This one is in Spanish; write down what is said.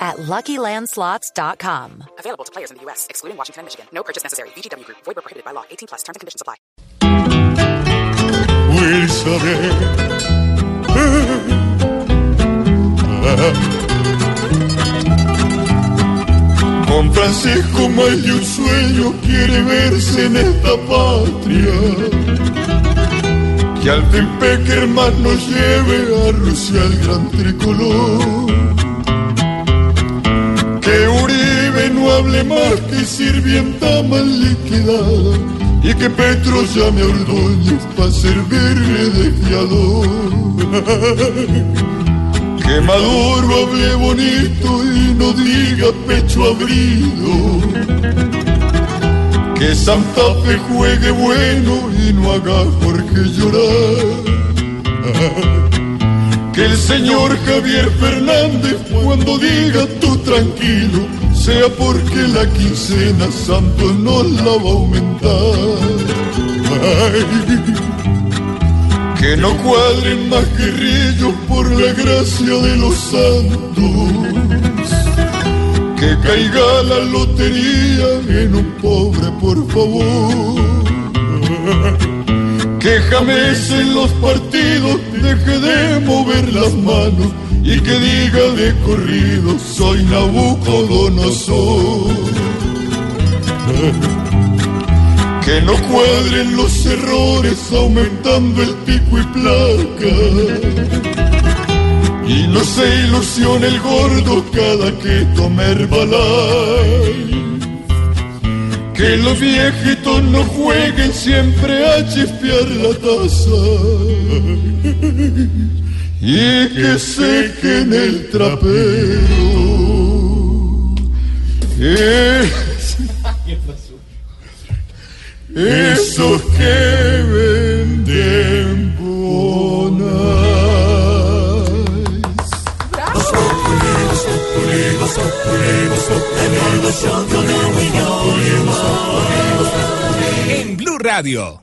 at LuckyLandSlots.com. Available to players in the U.S., excluding Washington and Michigan. No purchase necessary. VGW Group. Void where prohibited by law. 18 plus. Terms and conditions apply. Con Francisco más de un sueño quiere verse en esta patria. Que al fin Peckerman nos lleve a Rusia el gran tricolor. Uribe no hable más que sirvienta mal. Y que Petro llame a Ordóñez para servirle de fiador. Que Maduro hable bonito y no diga pecho abrido. Que Santa Fe juegue bueno y no haga Jorge llorar. Que el señor Javier Fernández cuando diga tú tranquilo sea porque la quincena Santos no la va a aumentar. Que no cuadren más guerrillos por la gracia de los santos. Que caiga la lotería en un pobre, por favor. Que jamás en los partidos deje de mover las manos y que diga de corrido soy Nabucodonosor. Que no cuadren los errores aumentando el pico y placa. Y no se ilusione el gordo cada que tome Herbalife. Que los viejitos no jueguen siempre a chispear la taza. Y que sequen el trapero. Es- esos que venden bonas. En Blue Radio.